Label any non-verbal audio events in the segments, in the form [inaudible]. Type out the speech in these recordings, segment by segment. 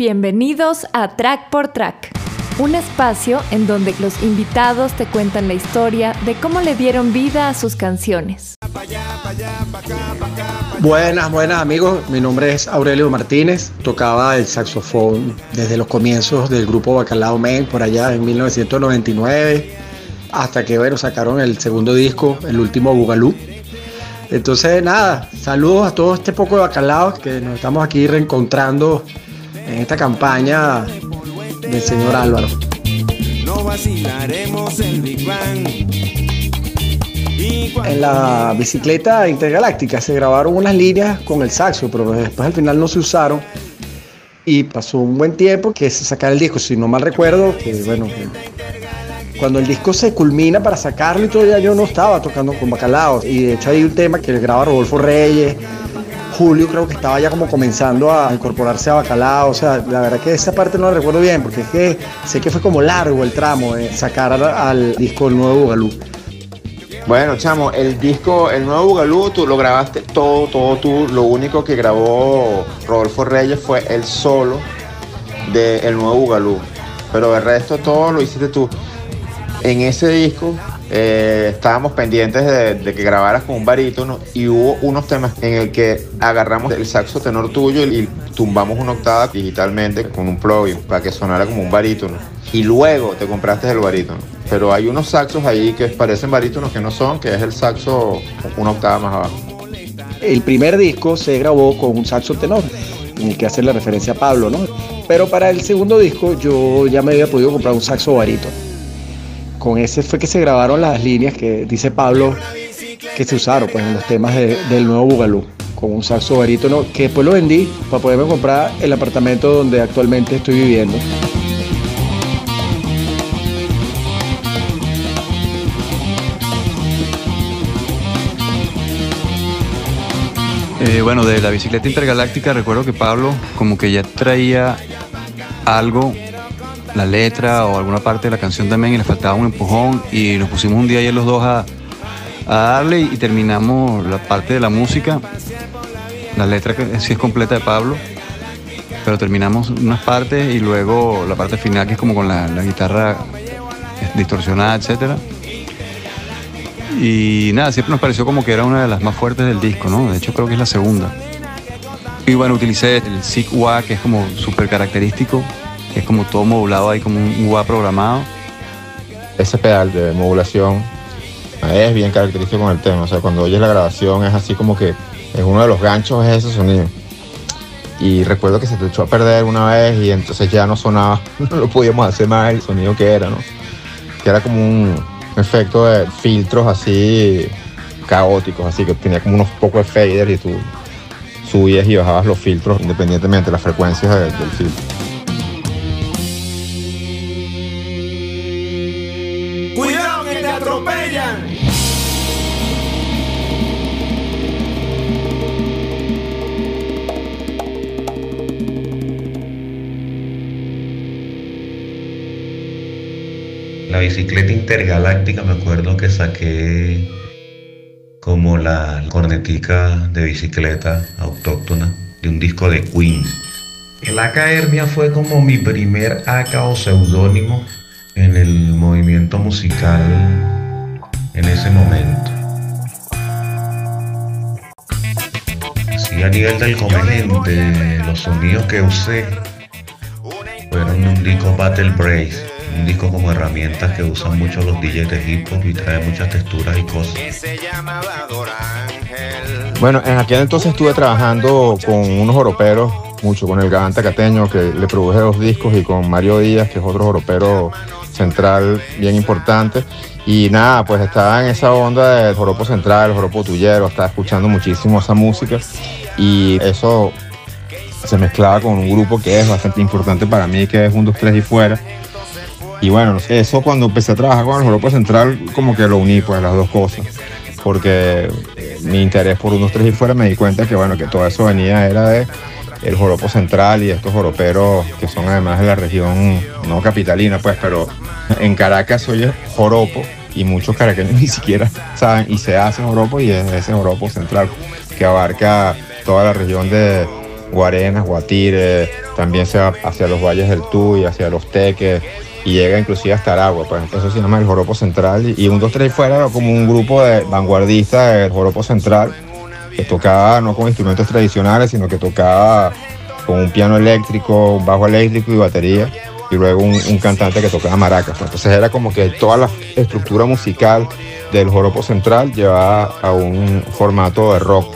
Bienvenidos a Track por Track, un espacio en donde los invitados te cuentan la historia de cómo le dieron vida a sus canciones. Buenas, buenas amigos, mi nombre es Aurelio Martínez, tocaba el saxofón desde los comienzos del grupo Bacalao Men por allá en 1999 hasta que bueno, sacaron el segundo disco, el último Bugalú. Entonces nada, saludos a todo este poco de bacalao que nos estamos aquí reencontrando en esta campaña del señor Álvaro. No vacilaremos el Big Bang. En la bicicleta intergaláctica se grabaron unas líneas con el saxo, pero después al final no se usaron. Y pasó un buen tiempo que se sacara el disco, si no mal recuerdo, que bueno, cuando el disco se culmina para sacarlo y todavía yo no estaba tocando con Bacalao. Y de hecho hay un tema que graba Rodolfo Reyes, Julio creo que estaba ya como comenzando a incorporarse a Bacalao, o sea, la verdad que esa parte no la recuerdo bien, porque es que sé que fue como largo el tramo de sacar al, disco el nuevo Bugalú. Bueno, chamo, el disco, el nuevo Bugalú, tú lo grabaste todo, todo tú. Lo único que grabó Rodolfo Reyes fue el solo del nuevo Bugalú. Pero el resto todo lo hiciste tú. En ese disco eh, estábamos pendientes de, que grabaras con un barítono y hubo unos temas en el que agarramos el saxo tenor tuyo y, tumbamos una octava digitalmente con un plugin para que sonara como un barítono. Y luego te compraste el barítono. Pero hay unos saxos ahí que parecen barítonos que no son, que es el saxo una octava más abajo. El primer disco se grabó con un saxo tenor, en el que hace la referencia a Pablo, ¿no? Pero para el segundo disco yo ya me había podido comprar un saxo barítono con ese fue que se grabaron las líneas que dice Pablo que se usaron pues, en los temas del nuevo Bugalú, con un saxo barítono que después lo vendí para poderme comprar el apartamento donde actualmente estoy viviendo. Eh, bueno, de la bicicleta intergaláctica recuerdo que Pablo como que ya traía algo la letra o alguna parte de la canción también y le faltaba un empujón y nos pusimos un día ayer los dos a, darle y terminamos la parte de la música. La letra que sí es completa de Pablo, pero terminamos unas partes y luego la parte final que es como con la, guitarra distorsionada, etc. Y nada, siempre nos pareció como que era una de las más fuertes del disco, ¿no? De hecho creo que es la segunda. Y bueno, utilicé el Sig que es como súper característico es como todo modulado ahí como un wah programado. Ese pedal de modulación es bien característico con el tema. O sea, cuando oyes la grabación es así como que es uno de los ganchos es ese sonido. Y recuerdo que se te echó a perder una vez y entonces ya no sonaba, [laughs] no lo podíamos hacer más el sonido que era, ¿no? Que era como un efecto de filtros así caóticos, así que tenía como unos pocos de faders y tú subías y bajabas los filtros independientemente de las frecuencias del filtro. Bicicleta intergaláctica me acuerdo que saqué como la cornetica de bicicleta autóctona de un disco de Queen. El AK Hermia fue como mi primer AK o seudónimo en el movimiento musical en ese momento. Sí, a nivel del componente, los sonidos que usé fueron un disco Battle Brace, un disco como herramientas que usan mucho los DJs de hip hop y trae muchas texturas y cosas. Bueno, en aquel entonces estuve trabajando con unos europeos, mucho con el Gavanta Cateño, que le produje dos discos, y con Mario Díaz, que es otro europeo central bien importante. Y nada, pues estaba en esa onda del joropo central, el joropo tuyero, estaba escuchando muchísimo esa música y eso se mezclaba con un grupo que es bastante importante para mí, que es un 2, 3 y fuera. Y bueno, eso cuando empecé a trabajar con el joropo central, como que lo uní, pues las dos cosas. Porque mi interés por unos tres y fuera me di cuenta que bueno, que todo eso venía era de el joropo central y estos joroperos que son además de la región no capitalina, pues, pero en Caracas oye joropo y muchos caraqueños [laughs] ni siquiera saben y se hace joropo y es ese joropo central que abarca toda la región de Guarenas, Guatire, también se va hacia los valles del Tuy, hacia los Teques y llega inclusive hasta Aragua, pues eso se llama el Joropo Central y un, dos, tres fuera era como un grupo de vanguardistas del Joropo Central que tocaba no con instrumentos tradicionales, sino que tocaba con un piano eléctrico, un bajo eléctrico y batería y luego un, cantante que tocaba maracas. Pues. Entonces era como que toda la estructura musical del Joropo Central llevaba a un formato de rock.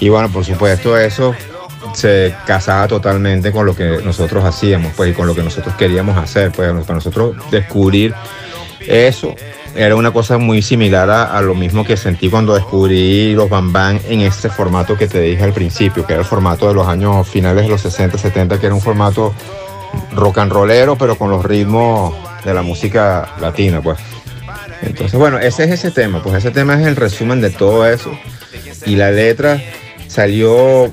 Y bueno, por supuesto eso se casaba totalmente con lo que nosotros hacíamos, pues, y con lo que nosotros queríamos hacer, pues, para nosotros descubrir eso era una cosa muy similar a, lo mismo que sentí cuando descubrí los Bam en este formato que te dije al principio, que era el formato de los años finales de los 60, 70, que era un formato rock and rollero, pero con los ritmos de la música latina, pues. Entonces, bueno, ese es ese tema, pues ese tema es el resumen de todo eso. Y la letra salió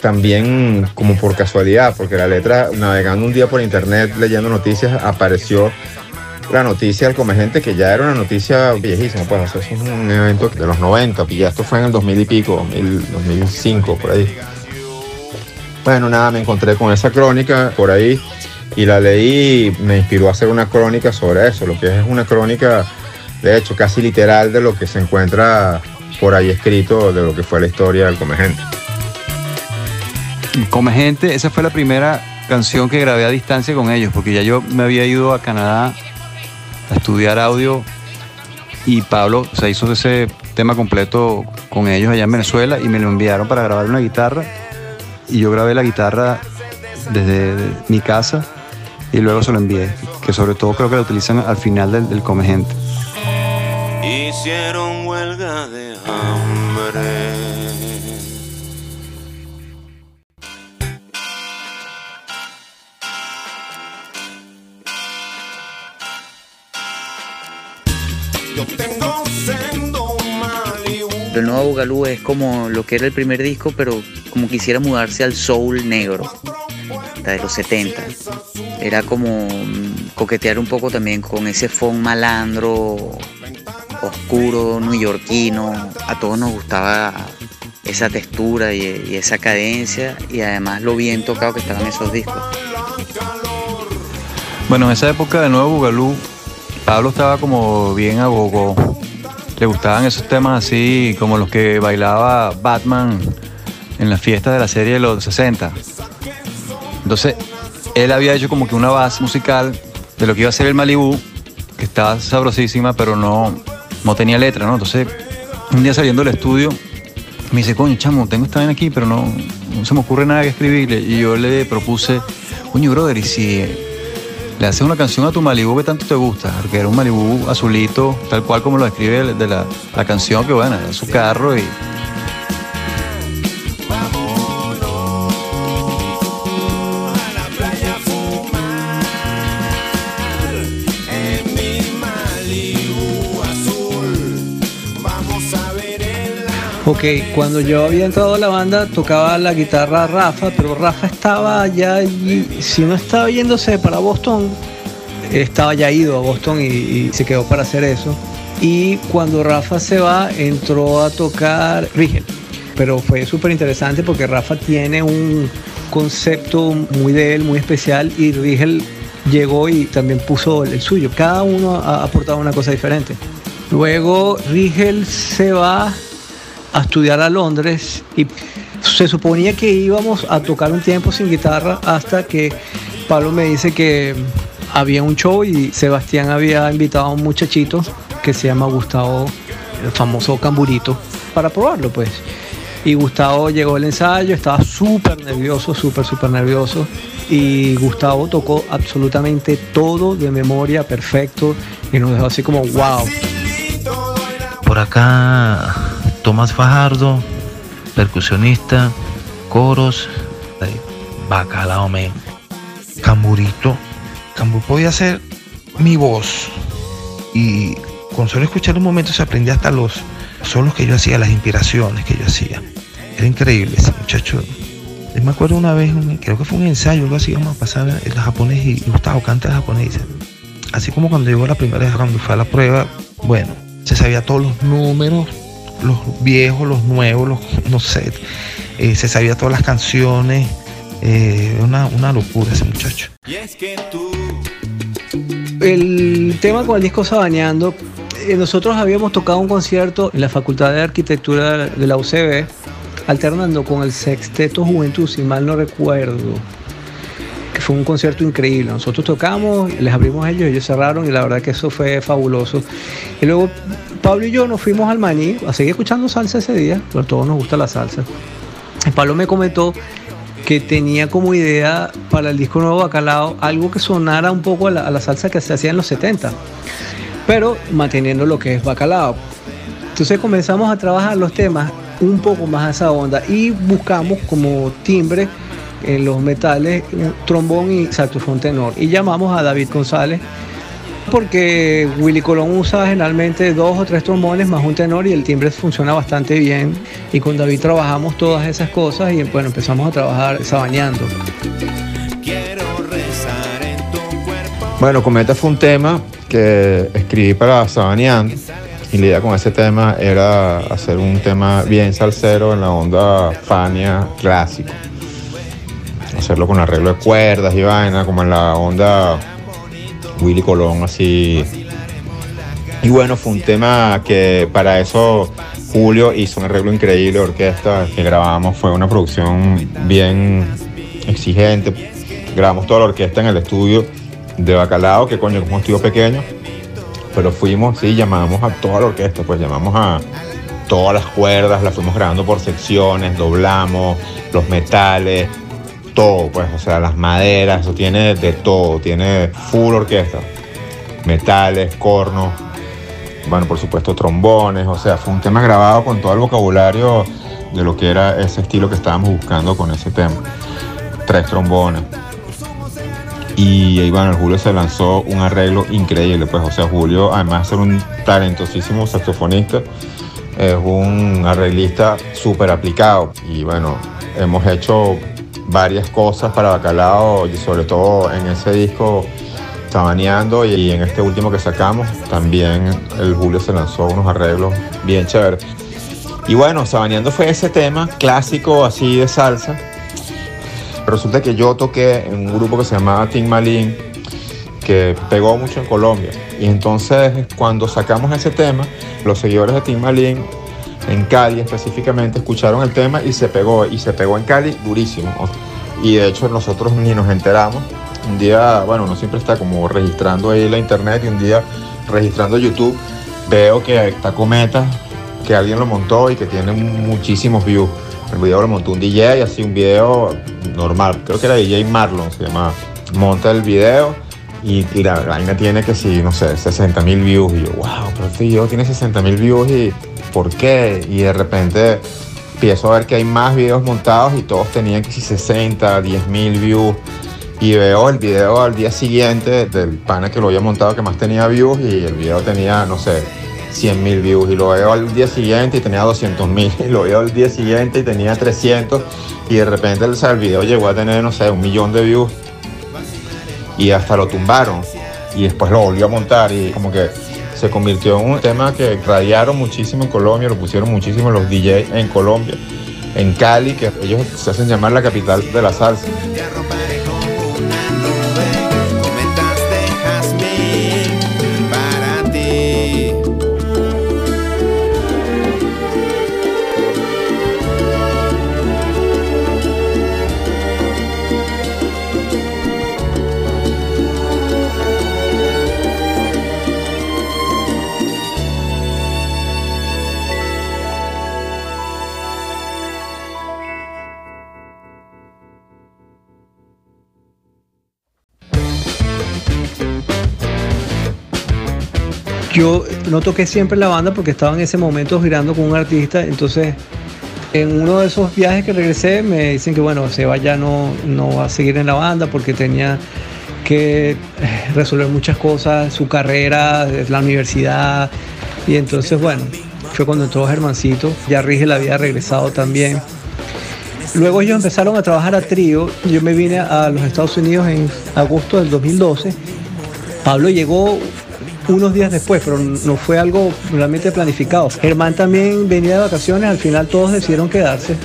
también como por casualidad, porque la letra, navegando un día por internet, leyendo noticias, apareció la noticia del Comegente, que ya era una noticia viejísima, pues eso es un evento de los 90, y ya esto fue en el 2000 y pico, 2005, por ahí. Bueno, nada, me encontré con esa crónica por ahí y la leí me inspiró a hacer una crónica sobre eso, lo que es una crónica, de hecho, casi literal de lo que se encuentra por ahí escrito de lo que fue la historia del Comegente. Comegente, esa fue la primera canción que grabé a distancia con ellos, porque ya yo me había ido a Canadá a estudiar audio y Pablo se hizo ese tema completo con ellos allá en Venezuela y me lo enviaron para grabar una guitarra y yo grabé la guitarra desde mi casa y luego se lo envié, que sobre todo creo que lo utilizan al final del, Come Gente. Hicieron huelga de. El nuevo Bugalú es como lo que era el primer disco, pero como quisiera mudarse al soul negro de los 70. Era como mm, coquetear un poco también con ese funk malandro, oscuro, neoyorquino. A todos nos gustaba esa textura y, esa cadencia y además lo bien tocado que estaban esos discos. Bueno, en esa época de Nuevo Bugalú, Pablo estaba como bien agogó. Le gustaban esos temas así como los que bailaba Batman en las fiestas de la serie de los 60. Entonces, él había hecho como que una base musical de lo que iba a ser el Malibu, que estaba sabrosísima, pero no, no tenía letra, ¿no? Entonces, un día saliendo del estudio, me dice, coño, chamo, tengo esta vaina aquí, pero no, no se me ocurre nada que escribirle. Y yo le propuse, coño, brother, y si le haces una canción a tu Malibu que tanto te gusta, porque era un Malibu azulito, tal cual como lo describe de la, la canción, que bueno, era su carro y Ok, cuando yo había entrado a la banda tocaba la guitarra Rafa, pero Rafa estaba allá allí, si no estaba yéndose para Boston, estaba ya ido a Boston y, se quedó para hacer eso. Y cuando Rafa se va, entró a tocar Rigel. Pero fue súper interesante porque Rafa tiene un concepto muy de él, muy especial, y Rigel llegó y también puso el suyo. Cada uno ha aportado una cosa diferente. Luego Rigel se va a estudiar a Londres y se suponía que íbamos a tocar un tiempo sin guitarra hasta que Pablo me dice que había un show y Sebastián había invitado a un muchachito que se llama Gustavo, el famoso camburito, para probarlo pues. Y Gustavo llegó al ensayo, estaba súper nervioso, súper, súper nervioso. Y Gustavo tocó absolutamente todo de memoria, perfecto. Y nos dejó así como, wow. Por acá Tomás Fajardo, percusionista, coros, bacalao, me camburito. Cambur podía ser mi voz. Y con solo escuchar un momento se aprendía hasta los solos que yo hacía, las inspiraciones que yo hacía. Era increíble ese muchacho. Me acuerdo una vez, creo que fue un ensayo, algo así, vamos a pasar el japonés y Gustavo canta el japonés. Así como cuando llegó la primera vez, cuando fue a la prueba, bueno, se sabía todos los números, los viejos, los nuevos, los, no sé. eh, se sabía todas las canciones, eh, una, una locura ese muchacho. El tema con el disco Sabaneando, eh, nosotros habíamos tocado un concierto en la Facultad de Arquitectura de la UCB, alternando con el Sexteto Juventud, si mal no recuerdo, que fue un concierto increíble. Nosotros tocamos, les abrimos a ellos, ellos cerraron y la verdad que eso fue fabuloso. Y luego Pablo y yo nos fuimos al Maní a seguir escuchando salsa ese día, pero a todos nos gusta la salsa. Pablo me comentó que tenía como idea para el disco nuevo Bacalao algo que sonara un poco a la, salsa que se hacía en los 70, pero manteniendo lo que es Bacalao. Entonces comenzamos a trabajar los temas un poco más a esa onda y buscamos como timbre en los metales trombón y saxofón tenor y llamamos a David González porque Willy Colón usa generalmente dos o tres trombones más un tenor y el timbre funciona bastante bien y con David trabajamos todas esas cosas y bueno empezamos a trabajar sabaneando. Bueno, Cometa fue un tema que escribí para Sabaneando y la idea con ese tema era hacer un tema bien salsero en la onda Fania clásico. Hacerlo con arreglo de cuerdas y vaina, como en la onda Willy Colón, así. Y bueno, fue un tema que para eso Julio hizo un arreglo increíble orquesta que grabamos. Fue una producción bien exigente. Grabamos toda la orquesta en el estudio de Bacalao, que coño, es un estudio pequeño. Pero fuimos, sí, llamamos a toda la orquesta, pues llamamos a todas las cuerdas, las fuimos grabando por secciones, doblamos los metales, todo, pues, o sea, las maderas, eso tiene de todo, tiene full orquesta, metales, cornos, bueno, por supuesto trombones, o sea, fue un tema grabado con todo el vocabulario de lo que era ese estilo que estábamos buscando con ese tema. Tres trombones. Y ahí, bueno, Julio se lanzó un arreglo increíble, pues, o sea, Julio, además de ser un talentosísimo saxofonista, es un arreglista súper aplicado. Y bueno, hemos hecho varias cosas para Bacalao y sobre todo en ese disco Sabaneando y en este último que sacamos también el Julio se lanzó unos arreglos bien chéveres. Y bueno, Sabaneando fue ese tema clásico así de salsa. Resulta que yo toqué en un grupo que se llamaba Tim Malin que pegó mucho en Colombia. Y entonces cuando sacamos ese tema, los seguidores de Tim Malin en Cali específicamente, escucharon el tema y se pegó, y se pegó en Cali durísimo. Y de hecho nosotros ni nos enteramos. Un día, bueno, uno siempre está como registrando ahí la internet y un día registrando YouTube, veo que está Cometa, que alguien lo montó y que tiene muchísimos views. El video lo montó un DJ, así un video normal, creo que era DJ Marlon, se llama. Monta el video y, y la vaina tiene que sí, no sé, 60 mil views. Y yo, wow, pero este video tiene 60 mil views y ¿por qué? Y de repente empiezo a ver que hay más videos montados y todos tenían que si 60, 10 mil views. Y veo el video al día siguiente del pana que lo había montado que más tenía views y el video tenía, no sé, 100 mil views. Y lo veo al día siguiente y tenía 200 mil. [laughs] Y lo veo al día siguiente y tenía 300. Y de repente o sea, el video llegó a tener, no sé, un millón de views. Y hasta lo tumbaron. Y después lo volvió a montar y como que se convirtió en un tema que radiaron muchísimo en Colombia, lo pusieron muchísimo los DJs en Colombia, en Cali, que ellos se hacen llamar la capital de la salsa. Yo no toqué siempre la banda porque estaba en ese momento girando con un artista, entonces en uno de esos viajes que regresé me dicen que bueno, Seba ya no, no va a seguir en la banda porque tenía que eh, resolver muchas cosas, su carrera, la universidad, y entonces bueno, fue cuando entró Germancito, ya Rige la había regresado también. Luego ellos empezaron a trabajar a trío, yo me vine a los Estados Unidos en agosto del 2012, Pablo llegó unos días después, pero no fue algo realmente planificado. Germán también venía de vacaciones, al final todos decidieron quedarse.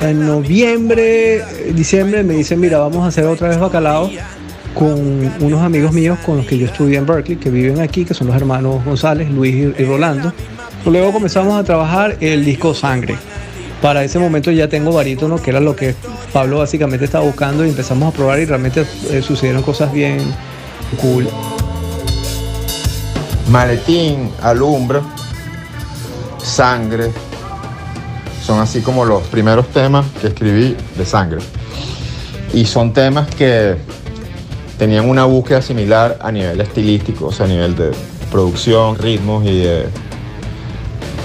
en noviembre, diciembre, me dicen, mira, vamos a hacer otra vez bacalao con unos amigos míos con los que yo estudié en Berkeley, que viven aquí, que son los hermanos González, Luis y, Rolando. Luego comenzamos a trabajar el disco Sangre. Para ese momento ya tengo barítono, que era lo que Pablo básicamente estaba buscando, y empezamos a probar y realmente eh, sucedieron cosas bien cool. Maletín, alumbra, sangre, son así como los primeros temas que escribí de sangre. Y son temas que tenían una búsqueda similar a nivel estilístico, o sea, a nivel de producción, ritmos y de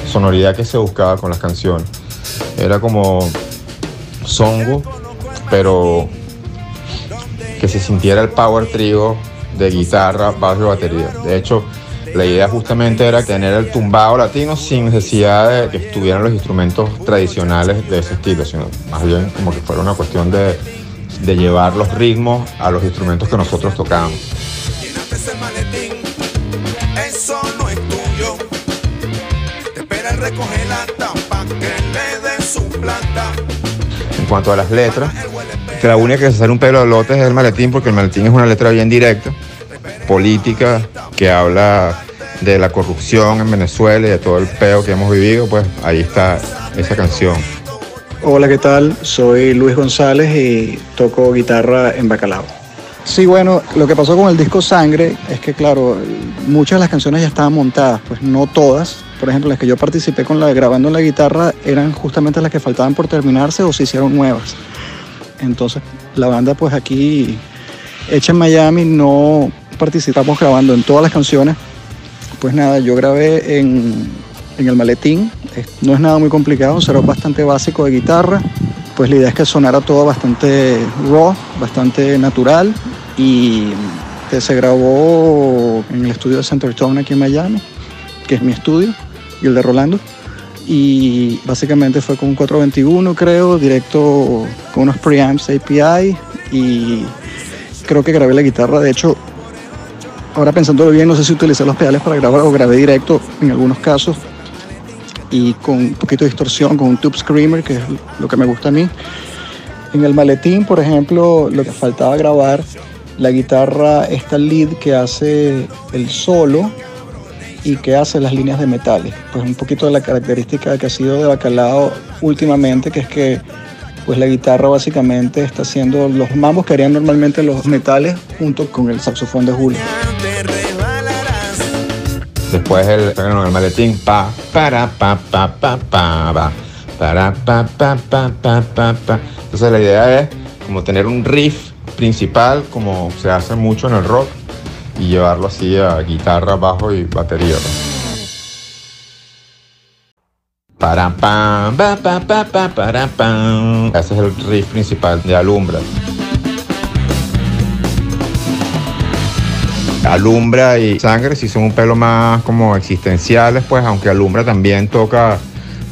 sonoridad que se buscaba con las canciones. Era como songo, pero que se sintiera el power trio de guitarra, bajo y batería. De hecho, la idea justamente era tener el tumbado latino sin necesidad de que estuvieran los instrumentos tradicionales de ese estilo, sino más bien como que fuera una cuestión de de llevar los ritmos a los instrumentos que nosotros tocamos. En cuanto a las letras, que la única que se sale un pelo de lotes es el maletín, porque el maletín es una letra bien directa, política, que habla de la corrupción en Venezuela y de todo el peo que hemos vivido, pues ahí está esa canción. Hola, ¿qué tal? Soy Luis González y toco guitarra en Bacalao. Sí, bueno, lo que pasó con el disco Sangre es que, claro, muchas de las canciones ya estaban montadas, pues no todas. Por ejemplo, las que yo participé con la grabando en la guitarra eran justamente las que faltaban por terminarse o se hicieron nuevas. Entonces, la banda, pues aquí, hecha en Miami, no participamos grabando en todas las canciones. Pues nada, yo grabé en, el maletín. No es nada muy complicado, un bastante básico de guitarra. Pues la idea es que sonara todo bastante raw, bastante natural y se grabó en el estudio de Center Tone aquí en Miami, que es mi estudio, y el de Rolando. Y básicamente fue con un 421 creo, directo con unos preamps API y creo que grabé la guitarra. De hecho, ahora pensándolo bien, no sé si utilicé los pedales para grabar o grabé directo en algunos casos y con un poquito de distorsión, con un tube screamer, que es lo que me gusta a mí. En el maletín, por ejemplo, lo que faltaba grabar, la guitarra, esta lead que hace el solo y que hace las líneas de metales. Pues un poquito de la característica que ha sido de Bacalao últimamente, que es que pues la guitarra básicamente está haciendo los mambos que harían normalmente los metales junto con el saxofón de Julio. Después el, el maletín, pa, para, pa, pa, pa, pa, para, pa, pa, pa, pa, pa, pa. Entonces la idea es como tener un riff principal, como se hace mucho en el rock, y llevarlo así a guitarra, bajo y batería. Para, pa, pa, pa, pa, pa, para, pa. Ese es el riff principal de Alumbra. Alumbra y Sangre si son un pelo más como existenciales, pues aunque Alumbra también toca,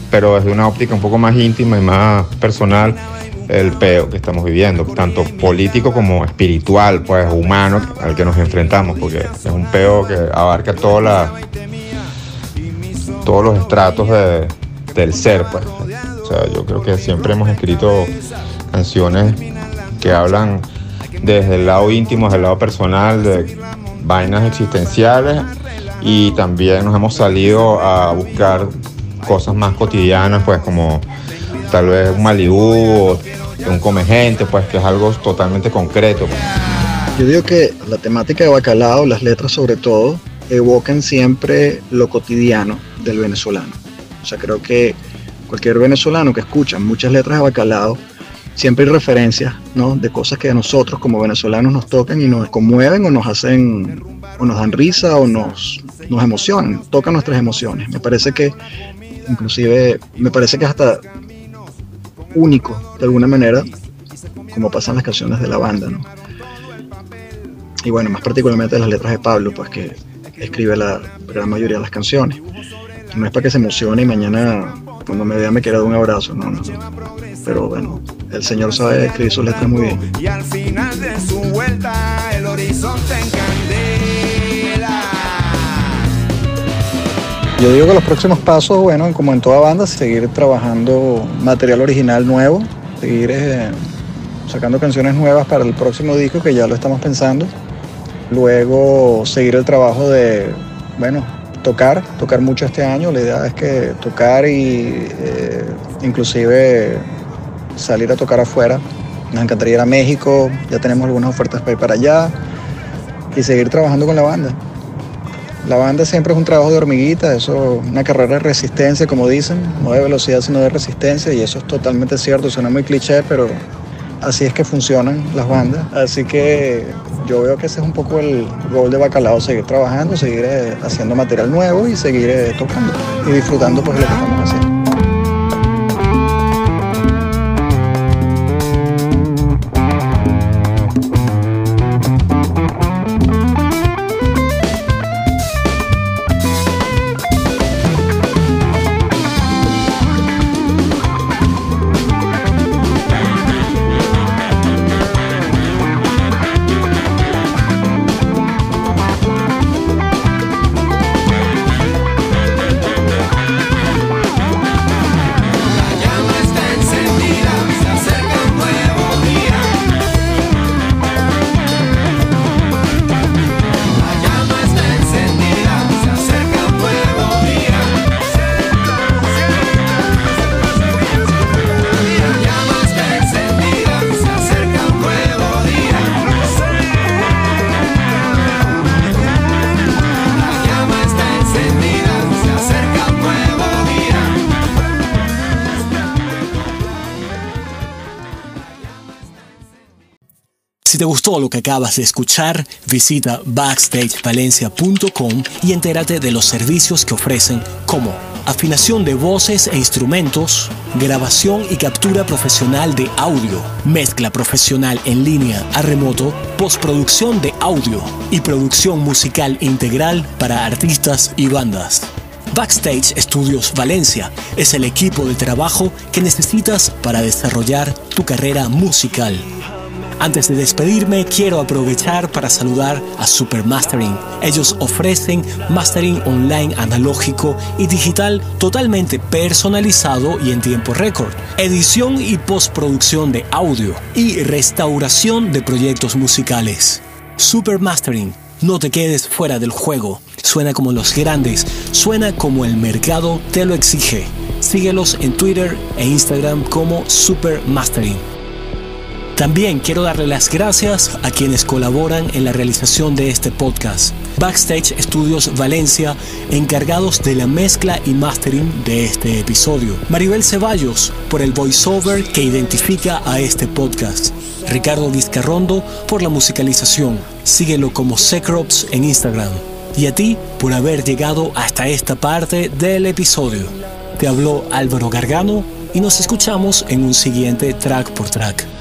pero desde una óptica un poco más íntima y más personal, el peo que estamos viviendo, tanto político como espiritual, pues humano, al que nos enfrentamos, porque es un peo que abarca todos los estratos del ser, pues. O sea, yo creo que siempre hemos escrito canciones que hablan desde el lado íntimo, desde el lado personal, de vainas existenciales y también nos hemos salido a buscar cosas más cotidianas, pues como tal vez un Malibu o un come gente, pues que es algo totalmente concreto. Yo digo que la temática de Bacalao, las letras sobre todo, evocan siempre lo cotidiano del venezolano. O sea, creo que cualquier venezolano que escucha muchas letras de Bacalao siempre hay referencias ¿no? de cosas que a nosotros como venezolanos nos tocan y nos conmueven o nos hacen o nos dan risa o nos, nos emocionan, tocan nuestras emociones. Me parece que inclusive me parece que es hasta único de alguna manera como pasan las canciones de la banda. ¿no? Y bueno, más particularmente las letras de Pablo, pues que escribe la gran mayoría de las canciones. No es para que se emocione y mañana cuando me vea me quiera dar un abrazo, no, no. Pero bueno, el Señor sabe escribir sus letras muy bien. Y al final de su vuelta, el horizonte en candela. Yo digo que los próximos pasos, bueno, como en toda banda, seguir trabajando material original nuevo, seguir eh, sacando canciones nuevas para el próximo disco, que ya lo estamos pensando. Luego seguir el trabajo de, bueno, tocar, tocar mucho este año. La idea es que tocar y eh, inclusive salir a tocar afuera. Nos encantaría ir a México, ya tenemos algunas ofertas para ir para allá y seguir trabajando con la banda. La banda siempre es un trabajo de hormiguita, eso es una carrera de resistencia, como dicen, no de velocidad sino de resistencia, y eso es totalmente cierto, suena muy cliché, pero así es que funcionan las bandas. Así que yo veo que ese es un poco el gol de Bacalao, seguir trabajando, seguir eh, haciendo material nuevo y seguir eh, tocando y disfrutando pues, lo que estamos haciendo. Te gustó lo que acabas de escuchar, visita backstagevalencia.com y entérate de los servicios que ofrecen como afinación de voces e instrumentos, grabación y captura profesional de audio, mezcla profesional en línea a remoto, postproducción de audio y producción musical integral para artistas y bandas. Backstage Studios Valencia es el equipo de trabajo que necesitas para desarrollar tu carrera musical. Antes de despedirme, quiero aprovechar para saludar a Super Mastering. Ellos ofrecen mastering online analógico y digital totalmente personalizado y en tiempo récord, edición y postproducción de audio y restauración de proyectos musicales. Super Mastering, no te quedes fuera del juego. Suena como los grandes, suena como el mercado te lo exige. Síguelos en Twitter e Instagram como Super Mastering. También quiero darle las gracias a quienes colaboran en la realización de este podcast. Backstage Studios Valencia, encargados de la mezcla y mastering de este episodio. Maribel Ceballos, por el voiceover que identifica a este podcast. Ricardo Vizcarrondo, por la musicalización. Síguelo como Secrops en Instagram. Y a ti por haber llegado hasta esta parte del episodio. Te habló Álvaro Gargano y nos escuchamos en un siguiente track por track.